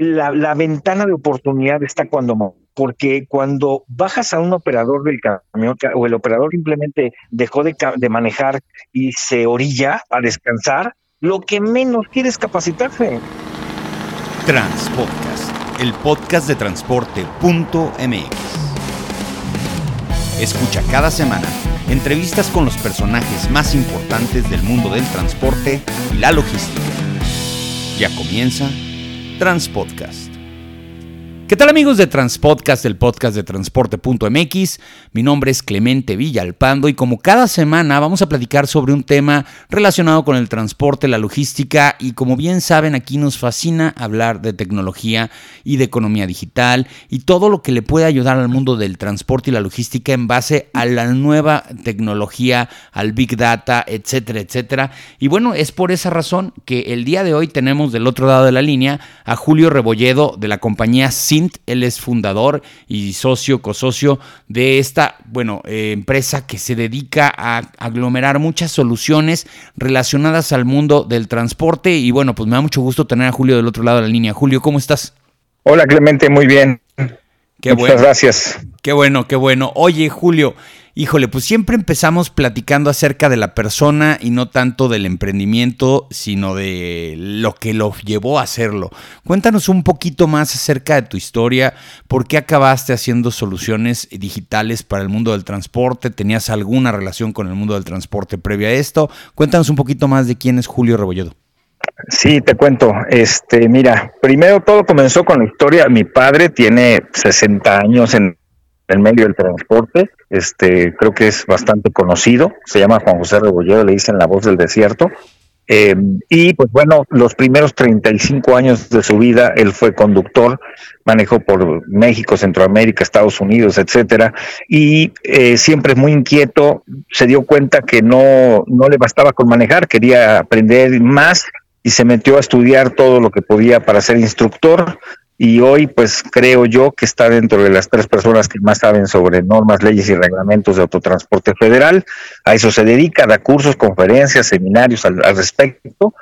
la, la ventana de oportunidad está cuando porque cuando bajas a un operador del camión o el operador simplemente dejó de, de, manejar y se orilla a descansar, lo que menos quiere es capacitarse. Transpodcast, el podcast de transporte.mx. Escucha cada semana entrevistas con los personajes más importantes del mundo del transporte y la logística. Ya comienza Transpodcast. ¿Qué tal amigos de Transpodcast, el podcast de transporte.mx? Mi nombre es Clemente Villalpando y como cada semana vamos a platicar sobre un tema relacionado con el transporte, la logística y como bien saben aquí nos fascina hablar de tecnología y de economía digital y todo lo que le puede ayudar al mundo del transporte y la logística en base a la nueva tecnología, al big data, etcétera, etcétera. Y bueno, es por esa razón que el día de hoy tenemos del otro lado de la línea a Julio Rebolledo de la compañía él es fundador y socio, cosocio de esta, bueno, eh, empresa que se dedica a aglomerar muchas soluciones relacionadas al mundo del transporte. Y bueno, pues me da mucho gusto tener a Julio del otro lado de la línea. Julio, ¿cómo estás? Hola Clemente, muy bien. Qué Muchas gracias. Qué bueno, qué bueno. Oye, Julio, Híjole, pues siempre empezamos platicando acerca de la persona y no tanto del emprendimiento, sino de lo que lo llevó a hacerlo. Cuéntanos un poquito más acerca de tu historia, por qué acabaste haciendo soluciones digitales para el mundo del transporte, tenías alguna relación con el mundo del transporte previa a esto. Cuéntanos un poquito más de quién es Julio Rebolledo. Sí, te cuento. Este, mira, primero todo comenzó con la historia. Mi padre tiene 60 años en el medio del transporte. Este, creo que es bastante conocido. Se llama Juan José Rebolledo, le dicen La Voz del Desierto. Eh, y pues bueno, los primeros 35 años de su vida él fue conductor, manejó por México, Centroamérica, Estados Unidos, etcétera, y eh, siempre muy inquieto, se dio cuenta que no, no le bastaba con manejar, quería aprender más y se metió a estudiar todo lo que podía para ser instructor y hoy pues creo yo que está dentro de las tres personas que más saben sobre normas, leyes y reglamentos de autotransporte federal. A eso se dedica, da cursos, conferencias, seminarios al, respecto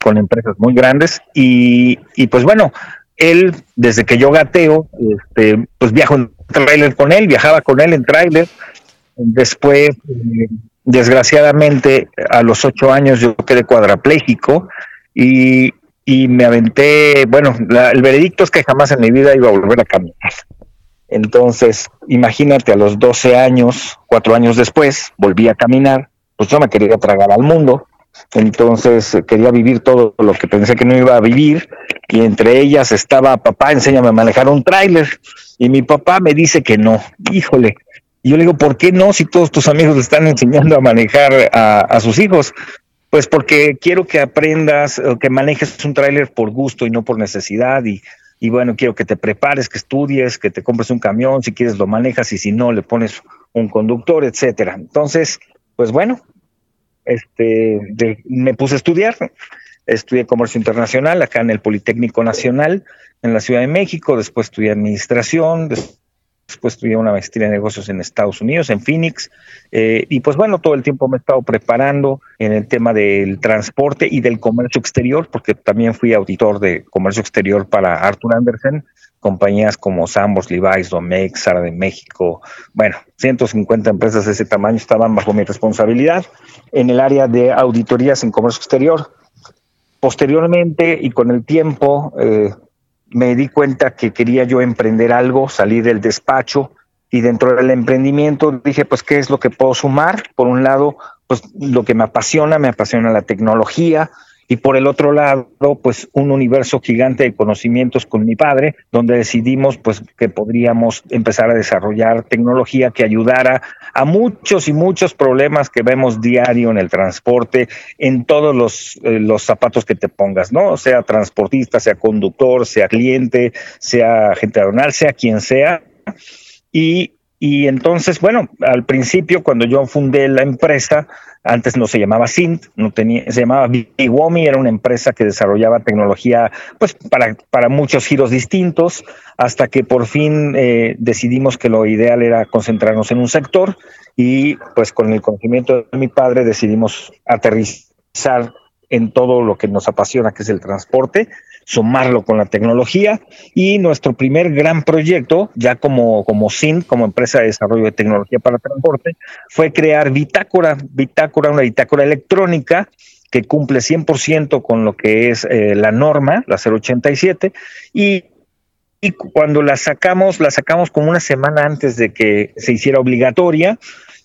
con empresas muy grandes y, y, pues bueno, él desde que yo gateo, este, pues viajo en trailer con él, viajaba con él en trailer. Después, eh, desgraciadamente, a los ocho años yo quedé cuadraplégico y y me aventé, bueno, el veredicto es que jamás en mi vida iba a volver a caminar. Entonces, imagínate, a los 12 años, cuatro años después, volví a caminar, pues yo me quería tragar al mundo, entonces quería vivir todo lo que pensé que no iba a vivir, y entre ellas estaba, papá, enséñame a manejar un tráiler, y mi papá me dice que no, híjole, y yo le digo, ¿por qué no si todos tus amigos le están enseñando a manejar a, a sus hijos? Pues porque quiero que aprendas, que manejes un tráiler por gusto y no por necesidad y, y bueno, quiero que te prepares, que estudies, que te compres un camión, si quieres lo manejas y si no le pones un conductor, etcétera. Entonces, pues bueno, este, me puse a estudiar, estudié comercio internacional acá en el Politécnico Nacional en la Ciudad de México, después estudié administración, después después estudié una maestría en negocios en Estados Unidos, en Phoenix, eh, y pues bueno, todo el tiempo me he estado preparando en el tema del transporte y del comercio exterior, porque también fui auditor de comercio exterior para Arthur Andersen, compañías como Sambors, Levi's, Domex, Sara de México, bueno, 150 empresas de ese tamaño estaban bajo mi responsabilidad en el área de auditorías en comercio exterior. Posteriormente y con el tiempo, eh, me di cuenta que quería yo emprender algo, salir del despacho y dentro del emprendimiento dije, pues, ¿qué es lo que puedo sumar? Por un lado, pues lo que me apasiona, me apasiona la tecnología, y por el otro lado, pues un universo gigante de conocimientos con mi padre, donde decidimos pues que podríamos empezar a desarrollar tecnología que ayudara a muchos y muchos problemas que vemos diario en el transporte, en todos los, eh, los zapatos que te pongas, ¿no? Sea transportista, sea conductor, sea cliente, sea gente aeronal, sea quien sea. Y y entonces, bueno, al principio cuando yo fundé la empresa, antes no se llamaba Sint, no tenía, se llamaba Biwomi, era una empresa que desarrollaba tecnología pues para, para muchos giros distintos, hasta que por fin eh, decidimos que lo ideal era concentrarnos en un sector y pues con el conocimiento de mi padre decidimos aterrizar en todo lo que nos apasiona, que es el transporte. Sumarlo con la tecnología. Y nuestro primer gran proyecto, ya como, como SIN, como empresa de desarrollo de tecnología para transporte, fue crear Bitácora, Bitácora, una bitácora electrónica que cumple 100% con lo que es eh, la norma, la 087, y, y cuando la sacamos, la sacamos como una semana antes de que se hiciera obligatoria,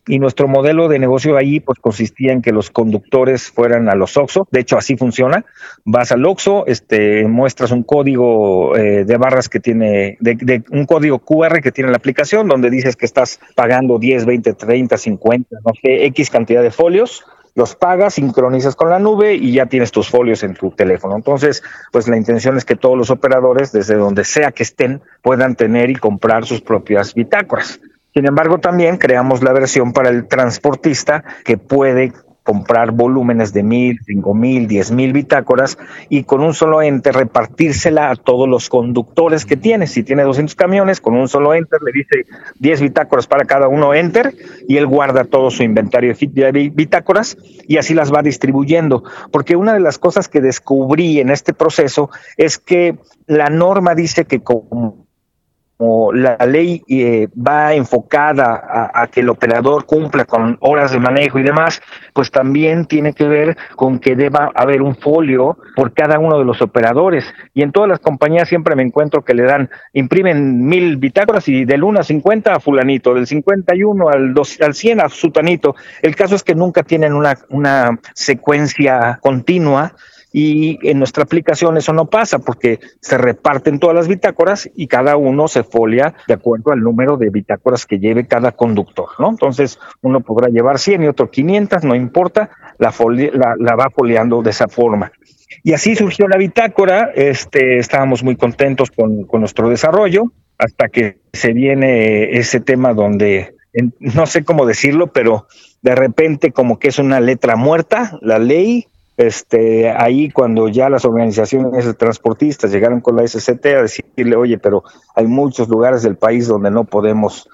y nuestro modelo de negocio ahí pues consistía en que los conductores fueran a los OXO, de hecho así funciona, vas al OXO, este, muestras un código eh, de barras que tiene, de, un código QR que tiene la aplicación donde dices que estás pagando 10, 20, 30, 50, no sé, X cantidad de folios, los pagas, sincronizas con la nube y ya tienes tus folios en tu teléfono. Entonces, pues la intención es que todos los operadores, desde donde sea que estén, puedan tener y comprar sus propias bitácoras. Sin embargo, también creamos la versión para el transportista que puede comprar volúmenes de mil, cinco mil, diez mil bitácoras y con un solo enter repartírsela a todos los conductores que tiene. Si tiene 200 camiones, con un solo enter le dice 10 bitácoras para cada uno enter y él guarda todo su inventario de bitácoras y así las va distribuyendo. Porque una de las cosas que descubrí en este proceso es que la norma dice que como la ley eh, va enfocada a, que el operador cumpla con horas de manejo y demás, pues también tiene que ver con que deba haber un folio por cada uno de los operadores. Y en todas las compañías siempre me encuentro que le dan, imprimen mil bitácoras y del 1 a 50 a fulanito, del 51 al, 2, al 100 a sutanito. El caso es que nunca tienen una, una secuencia continua y en nuestra aplicación eso no pasa porque se reparten todas las bitácoras y cada uno se folia de acuerdo al número de bitácoras que lleve cada conductor, ¿no? Entonces uno podrá llevar 100 y otro 500, no importa, la, la, va foliando de esa forma. Y así surgió la bitácora, este, estábamos muy contentos con, con nuestro desarrollo, hasta que se viene ese tema donde, no sé cómo decirlo, pero de repente como que es una letra muerta, la ley, este, ahí cuando ya las organizaciones transportistas llegaron con la SCT a decirle, oye, pero hay muchos lugares del país donde no podemos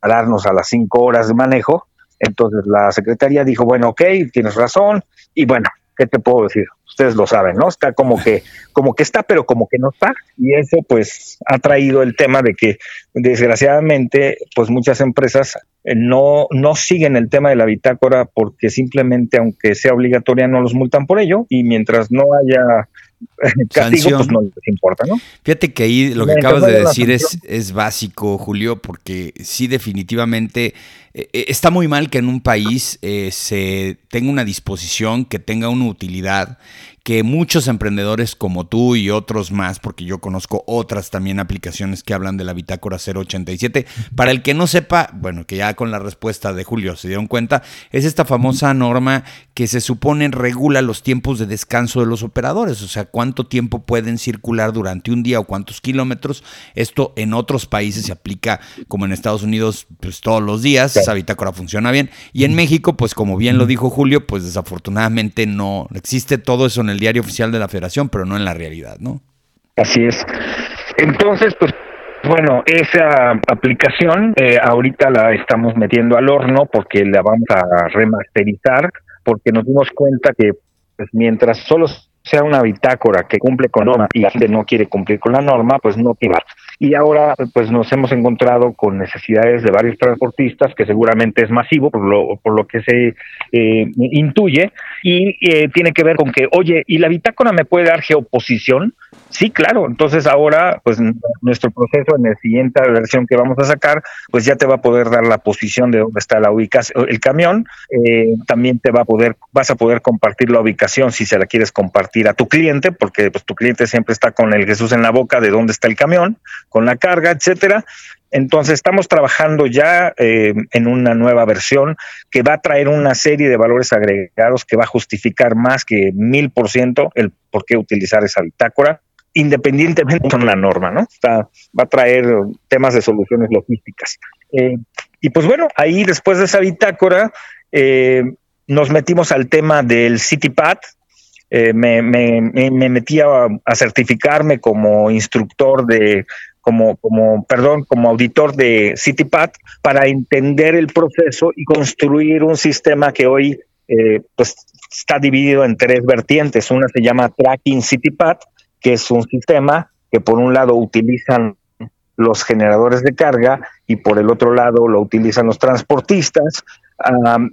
pararnos a las cinco horas de manejo, entonces la secretaría dijo, bueno, ok, tienes razón, y bueno, ¿qué te puedo decir? Ustedes lo saben, ¿no? Está como que, como que está, pero como que no está. Y eso pues ha traído el tema de que desgraciadamente pues muchas empresas eh, no, no siguen el tema de la bitácora porque simplemente aunque sea obligatoria no los multan por ello y mientras no haya castigo pues no les importa, ¿no? Fíjate que ahí lo que acabas de decir es, es básico, Julio, porque sí definitivamente eh, eh, está muy mal que en un país eh, se tenga una disposición, que tenga una utilidad que muchos emprendedores como tú y otros más, porque yo conozco otras también aplicaciones que hablan de la bitácora 087. Para el que no sepa, bueno, que ya con la respuesta de Julio se dieron cuenta, es esta famosa norma que se supone regula los tiempos de descanso de los operadores, o sea, cuánto tiempo pueden circular durante un día o cuántos kilómetros. Esto en otros países se aplica, como en Estados Unidos, pues todos los días, esa bitácora funciona bien. Y en México, pues como bien lo dijo Julio, pues desafortunadamente no existe todo eso en el diario oficial de la federación, pero no en la realidad, ¿no? Así es. Entonces, pues bueno, esa aplicación eh, ahorita la estamos metiendo al horno porque la vamos a remasterizar porque nos dimos cuenta que pues, mientras solo sea una bitácora que cumple con norma y la gente no quiere cumplir con la norma, pues no tiene y ahora pues nos hemos encontrado con necesidades de varios transportistas que seguramente es masivo por lo, por lo que se eh, intuye y eh, tiene que ver con que oye y la bitácora me puede dar geoposición Sí, claro. Entonces ahora, pues nuestro proceso en la siguiente versión que vamos a sacar, pues ya te va a poder dar la posición de dónde está la ubicación, el camión. Eh, también te va a poder, vas a poder compartir la ubicación si se la quieres compartir a tu cliente, porque pues tu cliente siempre está con el Jesús en la boca de dónde está el camión, con la carga, etcétera. Entonces estamos trabajando ya eh, en una nueva versión que va a traer una serie de valores agregados que va a justificar más que mil por ciento el por qué utilizar esa bitácora independientemente de la norma, ¿no? va a traer temas de soluciones logísticas. Eh, y pues bueno, ahí después de esa bitácora eh, nos metimos al tema del CityPad. Eh, me, me, me, metí a, a, certificarme como instructor de, como, como, perdón, como auditor de CityPad para entender el proceso y construir un sistema que hoy pues está dividido en tres vertientes. Una se llama Tracking CityPad, que es un sistema que por un lado utilizan los generadores de carga y por el otro lado lo utilizan los transportistas,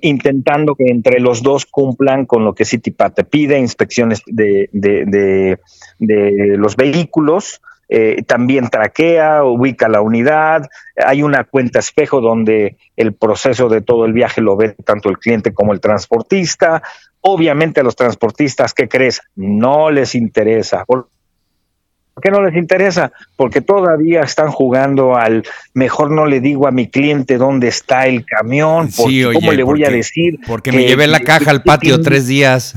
intentando que entre los dos cumplan con lo que CityPad te pide, inspecciones de, de, de los vehículos, eh, también traquea, ubica la unidad, hay una cuenta espejo donde el proceso de todo el viaje lo ve tanto el cliente como el transportista. Obviamente a los transportistas, ¿qué crees? No les interesa. ¿Por qué no les interesa? Porque todavía están jugando al mejor no le digo a mi cliente dónde está el camión, porque, ¿cómo le voy a decir? Porque me llevé la caja al patio tres días.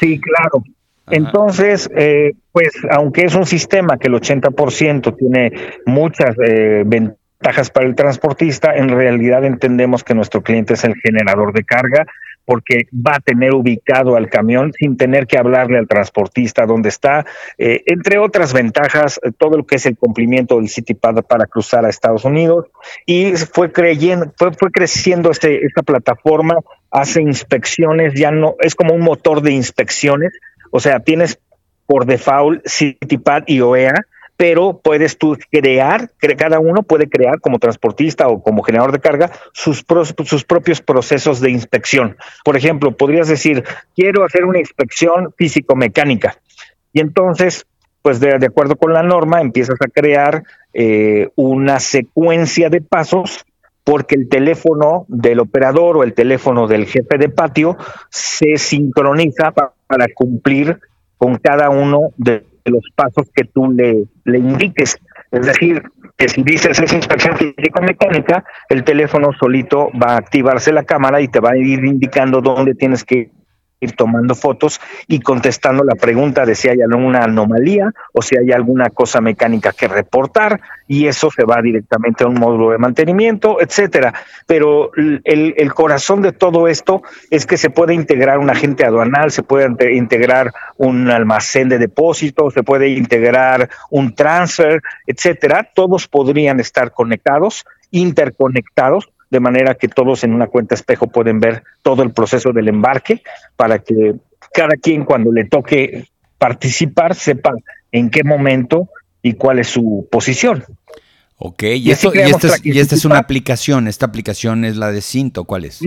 Sí, claro. Entonces, eh, pues aunque es un sistema que el 80% tiene muchas eh, ventajas para el transportista, en realidad entendemos que nuestro cliente es el generador de carga porque va a tener ubicado al camión sin tener que hablarle al transportista dónde está, eh, entre otras ventajas, todo lo que es el cumplimiento del CityPad para cruzar a Estados Unidos. Y fue creyendo, fue, fue creciendo este, esta plataforma, hace inspecciones, ya no, es como un motor de inspecciones, o sea, tienes por default CityPad y OEA, pero puedes tú crear, cada uno puede crear como transportista o como generador de carga sus, propios procesos de inspección. Por ejemplo, podrías decir, quiero hacer una inspección físico-mecánica. Y entonces, pues de, acuerdo con la norma, empiezas a crear eh, una secuencia de pasos porque el teléfono del operador o el teléfono del jefe de patio se sincroniza para cumplir con cada uno de los pasos que tú le, le indiques. Es decir, que si dices esa inspección físico-mecánica, el teléfono solito va a activarse la cámara y te va a ir indicando dónde tienes que ir tomando fotos y contestando la pregunta de si hay alguna anomalía o si hay alguna cosa mecánica que reportar y eso se va directamente a un módulo de mantenimiento, etcétera. Pero el, corazón de todo esto es que se puede integrar un agente aduanal, se puede integrar un almacén de depósitos, se puede integrar un transfer, etcétera. Todos podrían estar conectados, interconectados de manera que todos en una cuenta espejo pueden ver todo el proceso del embarque para que cada quien cuando le toque participar sepa en qué momento y cuál es su posición. Ok, y, esto, y, esta es, y esta es una aplicación, esta aplicación es la de Cinto, ¿cuál es?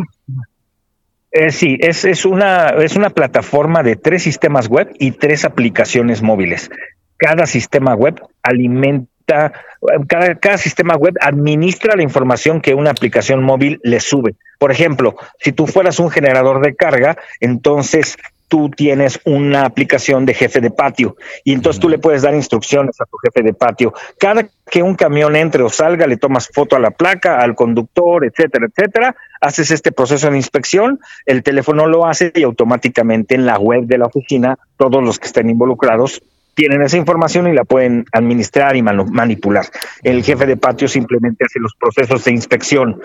Eh, sí, es, es, una, es una plataforma de tres sistemas web y tres aplicaciones móviles. Cada sistema web alimenta cada, cada sistema web administra la información que una aplicación móvil le sube. Por ejemplo, si tú fueras un generador de carga, entonces tú tienes una aplicación de jefe de patio y entonces tú le puedes dar instrucciones a tu jefe de patio. Cada que un camión entre o salga, le tomas foto a la placa, al conductor, etcétera, etcétera, haces este proceso de inspección, el teléfono lo hace y automáticamente en la web de la oficina todos los que estén involucrados tienen esa información y la pueden administrar y manipular. El jefe de patio simplemente hace los procesos de inspección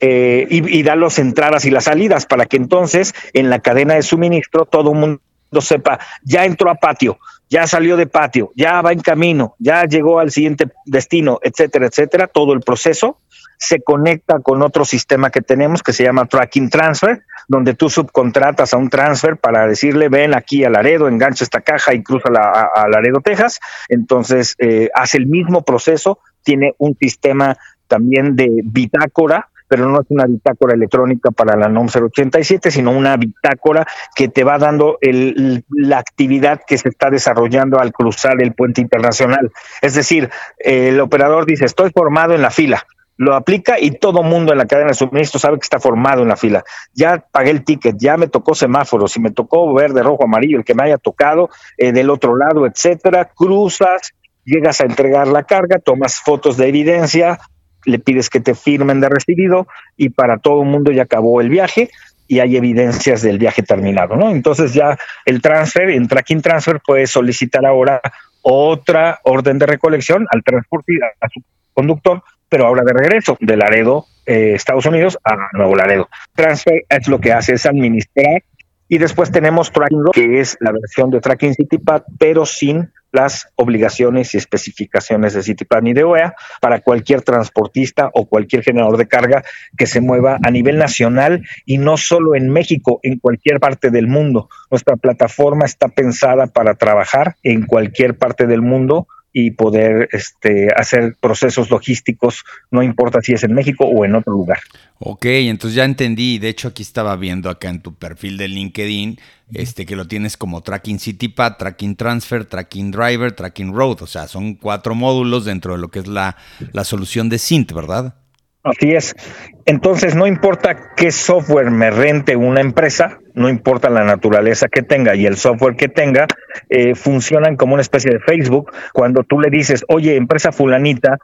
eh, y, da las entradas y las salidas para que entonces en la cadena de suministro todo el mundo sepa, ya entró a patio, ya salió de patio, ya va en camino, ya llegó al siguiente destino, etcétera, etcétera, todo el proceso se conecta con otro sistema que tenemos que se llama Tracking Transfer, donde tú subcontratas a un transfer para decirle, ven aquí a Laredo, engancha esta caja y cruza a, Laredo, Texas. Entonces, eh, hace el mismo proceso, tiene un sistema también de bitácora, pero no es una bitácora electrónica para la NOM 087, sino una bitácora que te va dando la actividad que se está desarrollando al cruzar el puente internacional. Es decir, el operador dice, estoy formado en la fila, lo aplica y todo mundo en la cadena de suministro sabe que está formado en la fila. Ya pagué el ticket, ya me tocó semáforo, si me tocó verde, rojo, amarillo, el que me haya tocado, eh, del otro lado, etcétera, cruzas, llegas a entregar la carga, tomas fotos de evidencia, le pides que te firmen de recibido y para todo el mundo ya acabó el viaje y hay evidencias del viaje terminado, ¿no? Entonces ya el transfer, en tracking transfer, puedes solicitar ahora otra orden de recolección al transporte a su conductor pero ahora de regreso, de Laredo, eh, Estados Unidos, a Nuevo Laredo. Transfer es lo que hace, es administrar Y después tenemos Tracking que es la versión de Tracking CityPad, pero sin las obligaciones y especificaciones de CityPlan y de OEA para cualquier transportista o cualquier generador de carga que se mueva a nivel nacional y no solo en México, en cualquier parte del mundo. Nuestra plataforma está pensada para trabajar en cualquier parte del mundo y poder este, hacer procesos logísticos, no importa si es en México o en otro lugar. Ok, entonces ya entendí. De hecho, aquí estaba viendo acá en tu perfil de LinkedIn este, que lo tienes como Tracking CityPad, Tracking Transfer, Tracking Driver, Tracking Road. O sea, son cuatro módulos dentro de lo que es la, la solución de Sint, ¿verdad? Así es. Entonces, no importa qué software me rente una empresa, no importa la naturaleza que tenga y el software que tenga, eh, funcionan como una especie de Facebook. Cuando tú le dices, oye, empresa fulanita,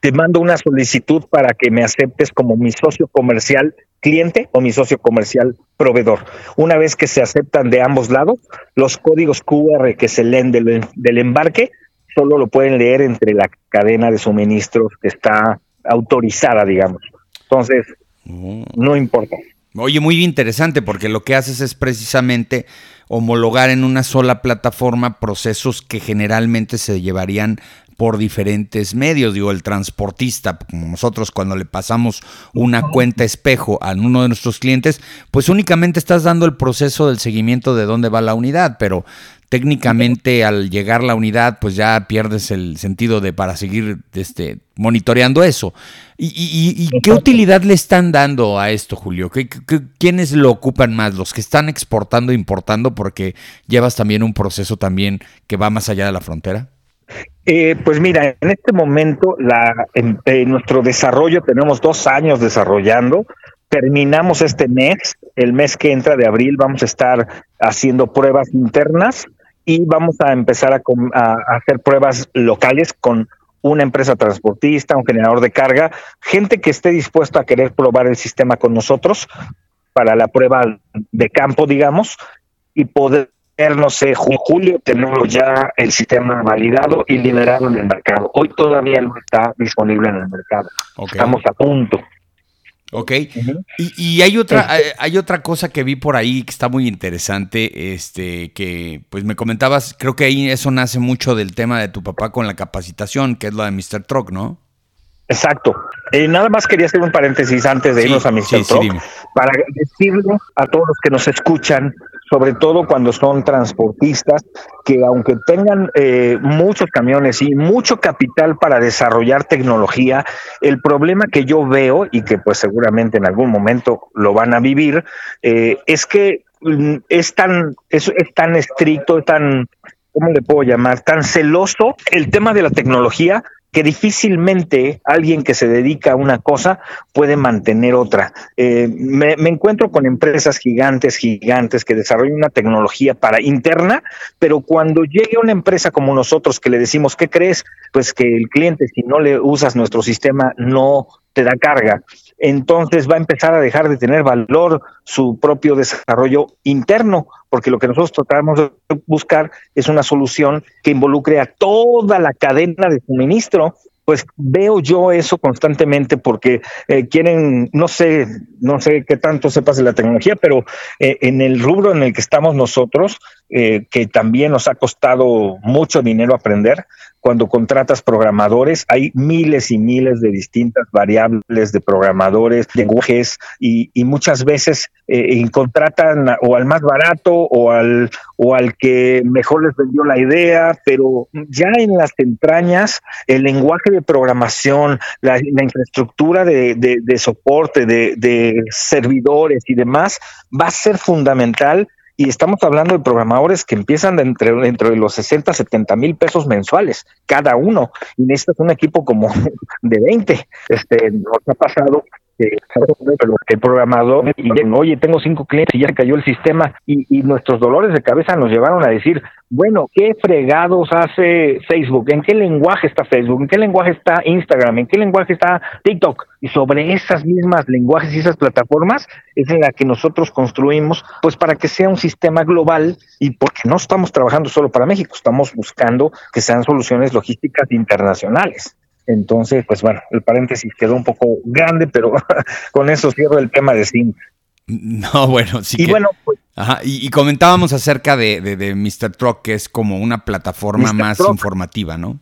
te mando una solicitud para que me aceptes como mi socio comercial cliente o mi socio comercial proveedor. Una vez que se aceptan de ambos lados, los códigos QR que se leen del, del embarque solo lo pueden leer entre la cadena de suministros que está autorizada, digamos. Entonces, mm. no importa. Oye, muy interesante porque lo que haces es precisamente homologar en una sola plataforma procesos que generalmente se llevarían por diferentes medios. Digo, el transportista, como nosotros cuando le pasamos una cuenta espejo a uno de nuestros clientes, pues únicamente estás dando el proceso del seguimiento de dónde va la unidad, pero técnicamente al llegar la unidad, pues ya pierdes el sentido de para seguir este, monitoreando eso. ¿Y, qué utilidad le están dando a esto, Julio? ¿Qué, quiénes lo ocupan más? ¿Los que están exportando e importando porque llevas también un proceso también que va más allá de la frontera? Eh, pues mira, en este momento la, en, nuestro desarrollo tenemos dos años desarrollando. Terminamos este mes, el mes que entra de abril vamos a estar haciendo pruebas internas y vamos a empezar a, hacer pruebas locales con una empresa transportista, un generador de carga, gente que esté dispuesta a querer probar el sistema con nosotros para la prueba de campo, digamos, y poder, no sé, julio, tenerlo ya el sistema validado y liberado en el mercado. Hoy todavía no está disponible en el mercado. Estamos a punto. Ok. y, hay otra, hay, otra cosa que vi por ahí que está muy interesante, este, que pues me comentabas, creo que ahí eso nace mucho del tema de tu papá con la capacitación, que es lo de Mr. Truck, ¿no? Exacto. Eh, nada más quería hacer un paréntesis antes de irnos a Mr. Truck para decirle a todos los que nos escuchan sobre todo cuando son transportistas, que aunque tengan eh, muchos camiones y mucho capital para desarrollar tecnología, el problema que yo veo y que pues seguramente en algún momento lo van a vivir, eh, es que mm, es tan, es, es tan estricto, tan, ¿cómo le puedo llamar? Tan celoso el tema de la tecnología que difícilmente alguien que se dedica a una cosa puede mantener otra. Eh, me, encuentro con empresas gigantes, gigantes que desarrollan una tecnología para interna, pero cuando llegue una empresa como nosotros que le decimos, ¿qué crees? Pues que el cliente, si no le usas nuestro sistema, no te da carga. Entonces va a empezar a dejar de tener valor su propio desarrollo interno, porque lo que nosotros tratamos de buscar es una solución que involucre a toda la cadena de suministro. Pues veo yo eso constantemente porque eh, quieren, no sé, no sé qué tanto sepas de la tecnología, pero eh, en el rubro en el que estamos nosotros, eh, que también nos ha costado mucho dinero aprender, cuando contratas programadores, hay miles y miles de distintas variables de programadores, lenguajes, y, muchas veces eh, contratan o al más barato o al, o al que mejor les vendió la idea, pero ya en las entrañas, el lenguaje de programación, la, infraestructura de, de soporte, de, de servidores y demás, va a ser fundamental y estamos hablando de programadores que empiezan dentro, dentro de los 60, 70 mil pesos mensuales cada uno y necesitas un equipo como de 20. Este, nos ha pasado que el programador y oye tengo cinco clientes y ya cayó el sistema y, y, nuestros dolores de cabeza nos llevaron a decir bueno qué fregados hace Facebook en qué lenguaje está Facebook en qué lenguaje está Instagram en qué lenguaje está TikTok y sobre esas mismas lenguajes y esas plataformas es en la que nosotros construimos pues para que sea un sistema global y porque no estamos trabajando solo para México estamos buscando que sean soluciones logísticas internacionales entonces, pues bueno, el paréntesis quedó un poco grande, pero con eso cierro el tema de SIM. No, bueno, sí. Y bueno, pues, Ajá, y, comentábamos acerca de, de, Mr. Truck, que es como una plataforma más informativa, ¿no?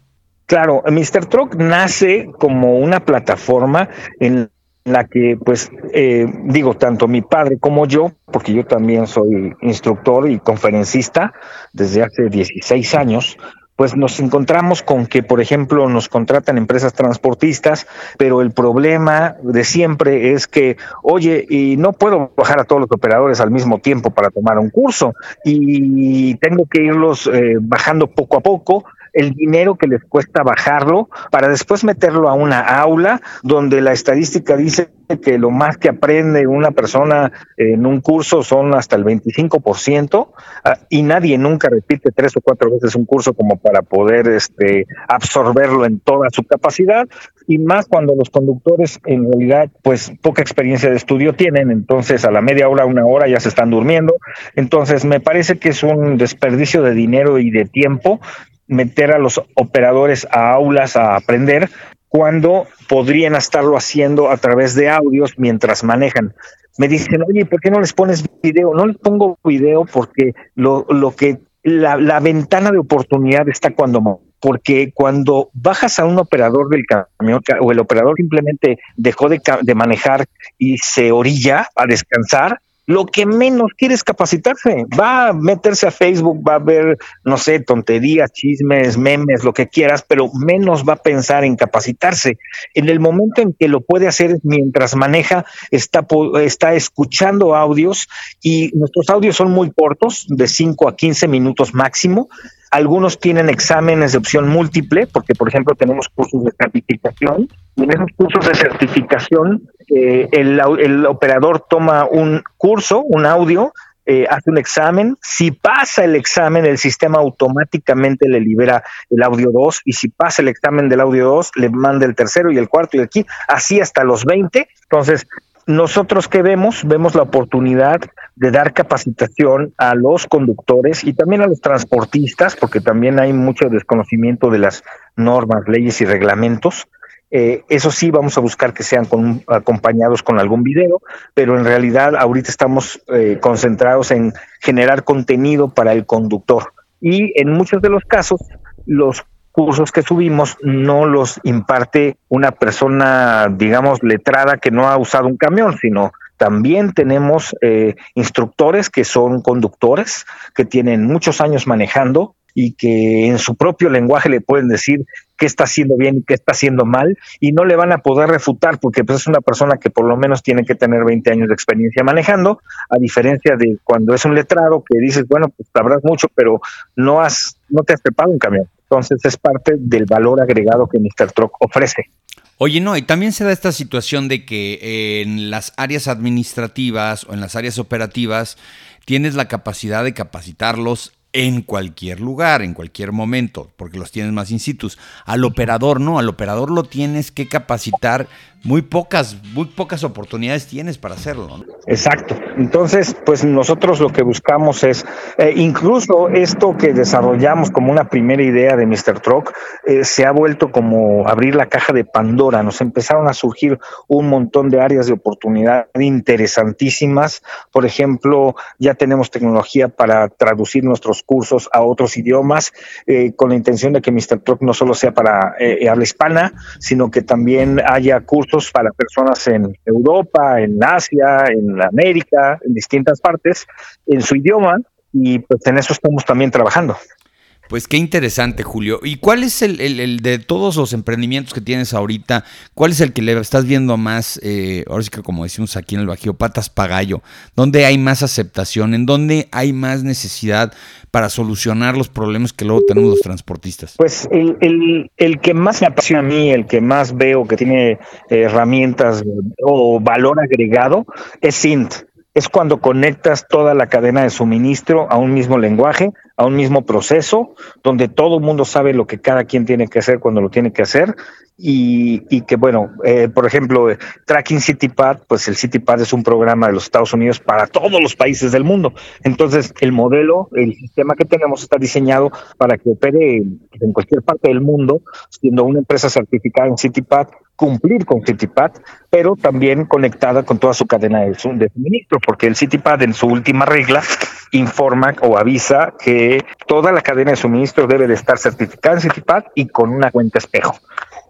Claro, Mr. Truck nace como una plataforma en la que, pues, eh, digo, tanto mi padre como yo, porque yo también soy instructor y conferencista desde hace 16 años, pues nos encontramos con que, por ejemplo, nos contratan empresas transportistas, pero el problema de siempre es que, oye, y no puedo bajar a todos los operadores al mismo tiempo para tomar un curso y tengo que irlos eh, bajando poco a poco el dinero que les cuesta bajarlo para después meterlo a una aula donde la estadística dice que lo más que aprende una persona en un curso son hasta el 25% ah, y nadie nunca repite tres o cuatro veces un curso como para poder este, absorberlo en toda su capacidad y más cuando los conductores en realidad pues poca experiencia de estudio tienen, entonces a la media hora, una hora ya se están durmiendo. Entonces me parece que es un desperdicio de dinero y de tiempo meter a los operadores a aulas a aprender cuando podrían estarlo haciendo a través de audios mientras manejan. Me dicen, oye, ¿por qué no les pones video? No les pongo video porque lo, lo que la, la ventana de oportunidad está cuando porque cuando bajas a un operador del camión o el operador simplemente dejó de, de manejar y se orilla a descansar, lo que menos quiere es capacitarse. Va a meterse a Facebook, va a ver, no sé, tonterías, chismes, memes, lo que quieras, pero menos va a pensar en capacitarse. En el momento en que lo puede hacer mientras maneja, está, está escuchando audios y nuestros audios son muy cortos, de 5 a 15 minutos máximo. Algunos tienen exámenes de opción múltiple, porque por ejemplo tenemos cursos de certificación, y en esos cursos de certificación eh, el, el, operador toma un curso, un audio, eh, hace un examen, si pasa el examen, el sistema automáticamente le libera el audio 2 y si pasa el examen del audio 2, le manda el tercero y el cuarto y aquí, así hasta los 20. Entonces, nosotros que vemos, vemos la oportunidad de dar capacitación a los conductores y también a los transportistas, porque también hay mucho desconocimiento de las normas, leyes y reglamentos. Eh, eso sí, vamos a buscar que sean acompañados con algún video, pero en realidad ahorita estamos eh, concentrados en generar contenido para el conductor. Y en muchos de los casos, los cursos que subimos no los imparte una persona, digamos, letrada que no ha usado un camión, sino también tenemos eh, instructores que son conductores, que tienen muchos años manejando y que en su propio lenguaje le pueden decir qué está haciendo bien y qué está haciendo mal y no le van a poder refutar porque pues, es una persona que por lo menos tiene que tener 20 años de experiencia manejando, a diferencia de cuando es un letrado que dices, bueno, pues sabrás mucho, pero no has no te has preparado un camión. Entonces es parte del valor agregado que Mr. Truck ofrece. Oye, no, y también se da esta situación de que en las áreas administrativas o en las áreas operativas tienes la capacidad de capacitarlos en cualquier lugar, en cualquier momento, porque los tienes más in situ. Al operador no, al operador lo tienes que capacitar muy pocas, muy pocas oportunidades tienes para hacerlo. Exacto. Entonces, pues nosotros lo que buscamos es, eh, incluso esto que desarrollamos como una primera idea de Mr. Truck, eh, se ha vuelto como abrir la caja de Pandora. Nos empezaron a surgir un montón de áreas de oportunidad interesantísimas. Por ejemplo, ya tenemos tecnología para traducir nuestros cursos a otros idiomas, eh, con la intención de que Mr. Truck no solo sea para habla hispana, sino que también haya cursos para personas en Europa, en Asia, en América, en distintas partes, en su idioma, y pues en eso estamos también trabajando. Pues qué interesante, Julio. ¿Y cuál es el, el, de todos los emprendimientos que tienes ahorita? ¿Cuál es el que le estás viendo más, eh, ahora sí que como decimos aquí en el Bajío, patas pagallo? ¿Dónde hay más aceptación? ¿En dónde hay más necesidad para solucionar los problemas que luego tenemos los transportistas? Pues el, el, el que más me apasiona a mí, el que más veo que tiene herramientas o valor agregado, es Sint es cuando conectas toda la cadena de suministro a un mismo lenguaje, a un mismo proceso, donde todo el mundo sabe lo que cada quien tiene que hacer cuando lo tiene que hacer. Y, que, bueno, eh, por ejemplo, Tracking CityPad, pues el CityPad es un programa de los Estados Unidos para todos los países del mundo. Entonces, el modelo, el sistema que tenemos está diseñado para que opere en cualquier parte del mundo, siendo una empresa certificada en CityPad cumplir con CityPad, pero también conectada con toda su cadena de, suministro, porque el CityPad en su última regla informa o avisa que toda la cadena de suministro debe de estar certificada en CityPad y con una cuenta espejo.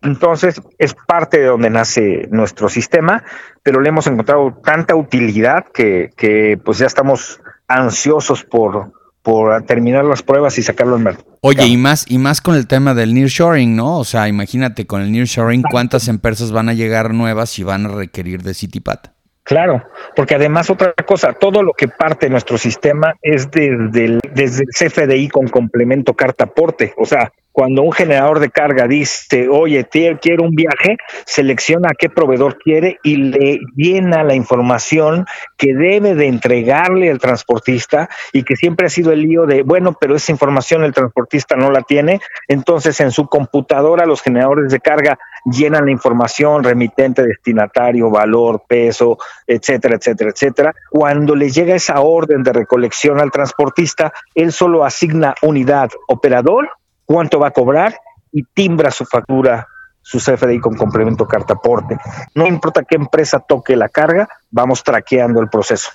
Entonces, es parte de donde nace nuestro sistema, pero le hemos encontrado tanta utilidad que, que pues ya estamos ansiosos por, por terminar las pruebas y sacarlo al mercado. Oye, y más, y más con el tema del nearshoring, ¿no? O sea, imagínate con el nearshoring cuántas empresas van a llegar nuevas y van a requerir de CityPad. Claro, porque además otra cosa, todo lo que parte de nuestro sistema es desde el, desde el CFDI con complemento carta aporte. O sea, cuando un generador de carga dice, oye, quiero un viaje, selecciona a qué proveedor quiere y le llena la información que debe de entregarle al transportista y que siempre ha sido el lío de, bueno, pero esa información el transportista no la tiene. Entonces en su computadora los generadores de carga llenan la información, remitente, destinatario, valor, peso, etcétera, etcétera, etcétera. Cuando le llega esa orden de recolección al transportista, él solo asigna unidad operador cuánto va a cobrar y timbra su factura, su CFDI con complemento cartaporte. No importa qué empresa toque la carga, vamos traqueando el proceso.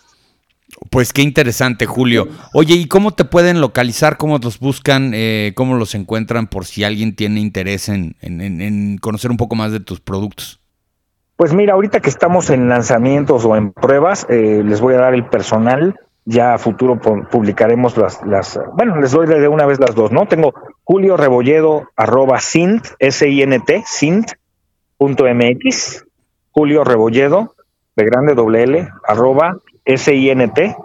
Pues qué interesante, Julio. Oye, ¿y cómo te pueden localizar? ¿Cómo los buscan? Eh, ¿Cómo los encuentran por si alguien tiene interés en, conocer un poco más de tus productos? Pues mira, ahorita que estamos en lanzamientos o en pruebas, eh, les voy a dar el personal ya a futuro publicaremos las, las, bueno, les doy de una vez las dos, ¿no? Tengo Julio Rebolledo arroba sint, S-I-N-T, sint, punto MX, Julio Rebolledo, de grande doble L, arroba S-I-N-T,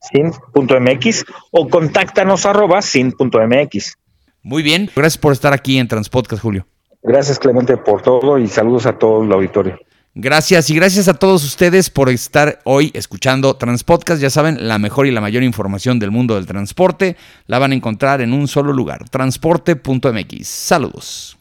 sint.mx, o contáctanos arroba sint.mx. Muy bien, gracias por estar aquí en Transpodcast, Julio. Gracias, Clemente, por todo y saludos a todo el auditorio. Gracias y gracias a todos ustedes por estar hoy escuchando Transpodcast. Ya saben, la mejor y la mayor información del mundo del transporte la van a encontrar en un solo lugar, transporte.mx. Saludos.